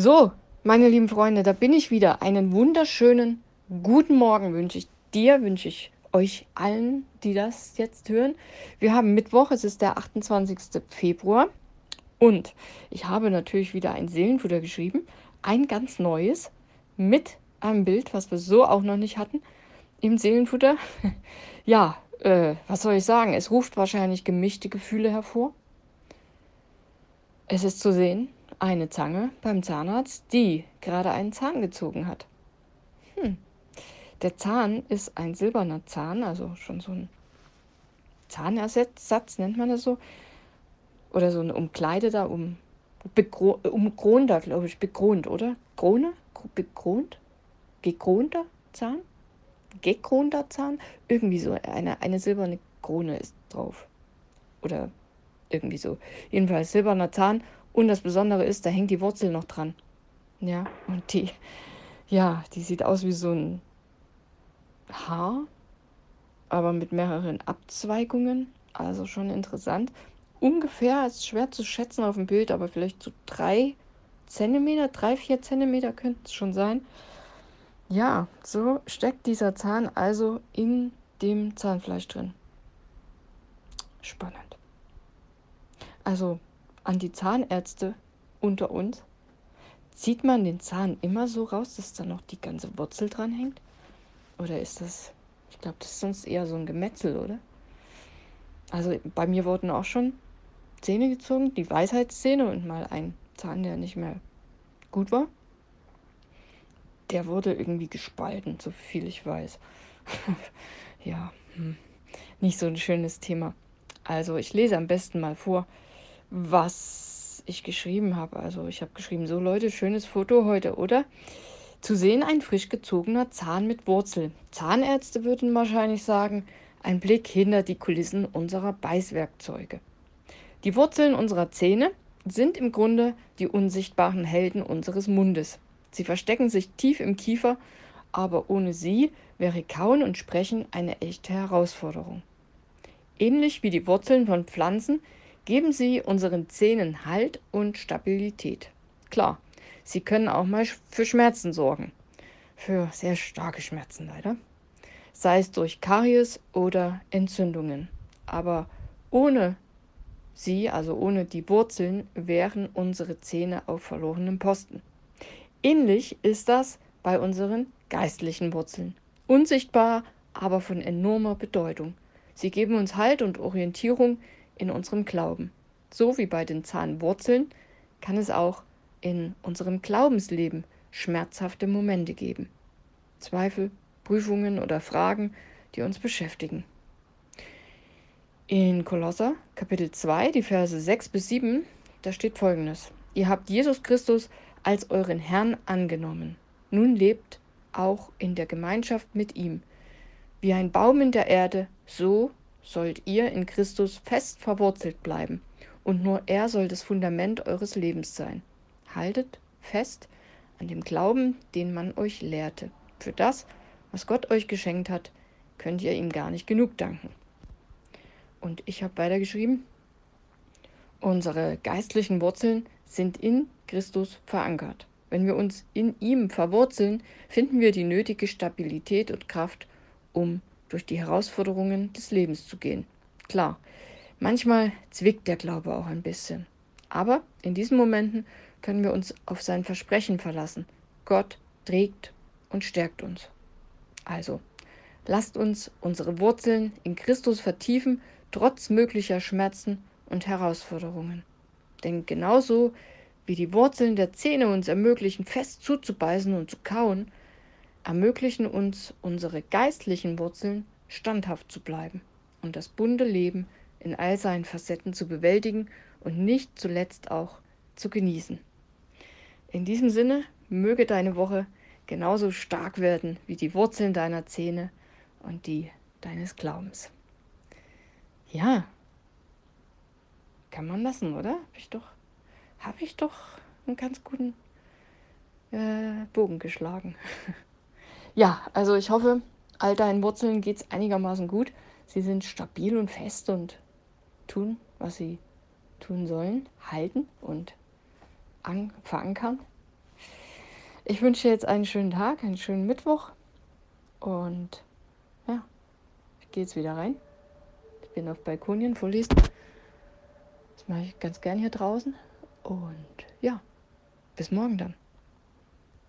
So, meine lieben Freunde, da bin ich wieder. Einen wunderschönen guten Morgen wünsche ich dir, wünsche ich euch allen, die das jetzt hören. Wir haben Mittwoch, es ist der 28. Februar und ich habe natürlich wieder ein Seelenfutter geschrieben, ein ganz neues mit einem Bild, was wir so auch noch nicht hatten im Seelenfutter. ja, äh, was soll ich sagen? Es ruft wahrscheinlich gemischte Gefühle hervor. Es ist zu sehen, eine Zange beim Zahnarzt, die gerade einen Zahn gezogen hat. Hm. Der Zahn ist ein silberner Zahn, also schon so ein Zahnersatz, nennt man das so. Oder so eine Umkleide da, um, umkronter, glaube ich, bekront, oder? Krone? Bekront? Gekronter Zahn? Gekronter Zahn? Irgendwie so, eine, eine silberne Krone ist drauf. Oder irgendwie so. Jedenfalls silberner Zahn. Und das Besondere ist, da hängt die Wurzel noch dran. Ja, und die, ja, die sieht aus wie so ein Haar, aber mit mehreren Abzweigungen. Also schon interessant. Ungefähr ist schwer zu schätzen auf dem Bild, aber vielleicht so drei Zentimeter, drei, vier Zentimeter könnten es schon sein. Ja, so steckt dieser Zahn also in dem Zahnfleisch drin. Spannend. Also an die Zahnärzte unter uns. Zieht man den Zahn immer so raus, dass da noch die ganze Wurzel dran hängt? Oder ist das, ich glaube, das ist sonst eher so ein Gemetzel, oder? Also bei mir wurden auch schon Zähne gezogen, die Weisheitszähne und mal ein Zahn, der nicht mehr gut war. Der wurde irgendwie gespalten, so viel ich weiß. ja, hm. nicht so ein schönes Thema. Also ich lese am besten mal vor, was ich geschrieben habe. Also ich habe geschrieben, so Leute, schönes Foto heute, oder? Zu sehen ein frisch gezogener Zahn mit Wurzel. Zahnärzte würden wahrscheinlich sagen, ein Blick hinter die Kulissen unserer Beißwerkzeuge. Die Wurzeln unserer Zähne sind im Grunde die unsichtbaren Helden unseres Mundes. Sie verstecken sich tief im Kiefer, aber ohne sie wäre Kauen und Sprechen eine echte Herausforderung. Ähnlich wie die Wurzeln von Pflanzen geben sie unseren Zähnen Halt und Stabilität. Klar, Sie können auch mal für Schmerzen sorgen. Für sehr starke Schmerzen leider. Sei es durch Karies oder Entzündungen. Aber ohne sie, also ohne die Wurzeln, wären unsere Zähne auf verlorenem Posten. Ähnlich ist das bei unseren geistlichen Wurzeln. Unsichtbar, aber von enormer Bedeutung. Sie geben uns Halt und Orientierung in unserem Glauben. So wie bei den Zahnwurzeln kann es auch in unserem Glaubensleben schmerzhafte Momente geben. Zweifel, Prüfungen oder Fragen, die uns beschäftigen. In Kolosser Kapitel 2, die Verse 6 bis 7, da steht folgendes. Ihr habt Jesus Christus als euren Herrn angenommen. Nun lebt auch in der Gemeinschaft mit ihm. Wie ein Baum in der Erde, so sollt ihr in Christus fest verwurzelt bleiben, und nur er soll das Fundament eures Lebens sein. Haltet fest an dem Glauben, den man euch lehrte. Für das, was Gott euch geschenkt hat, könnt ihr ihm gar nicht genug danken. Und ich habe weitergeschrieben, unsere geistlichen Wurzeln sind in Christus verankert. Wenn wir uns in ihm verwurzeln, finden wir die nötige Stabilität und Kraft, um durch die Herausforderungen des Lebens zu gehen. Klar, manchmal zwickt der Glaube auch ein bisschen. Aber in diesen Momenten können wir uns auf sein Versprechen verlassen. Gott trägt und stärkt uns. Also, lasst uns unsere Wurzeln in Christus vertiefen, trotz möglicher Schmerzen und Herausforderungen. Denn genauso wie die Wurzeln der Zähne uns ermöglichen, fest zuzubeißen und zu kauen, ermöglichen uns unsere geistlichen Wurzeln, standhaft zu bleiben und das bunte Leben in all seinen Facetten zu bewältigen und nicht zuletzt auch zu genießen. In diesem Sinne, möge deine Woche genauso stark werden wie die Wurzeln deiner Zähne und die deines Glaubens. Ja, kann man lassen, oder? Habe ich doch, habe ich doch einen ganz guten äh, Bogen geschlagen. ja, also ich hoffe, all deinen Wurzeln geht es einigermaßen gut. Sie sind stabil und fest und tun, was sie tun sollen, halten und an, verankern. Ich wünsche dir jetzt einen schönen Tag, einen schönen Mittwoch. Und ja, ich gehe jetzt wieder rein. Ich bin auf Balkonien vorlesen. Das mache ich ganz gern hier draußen. Und ja, bis morgen dann.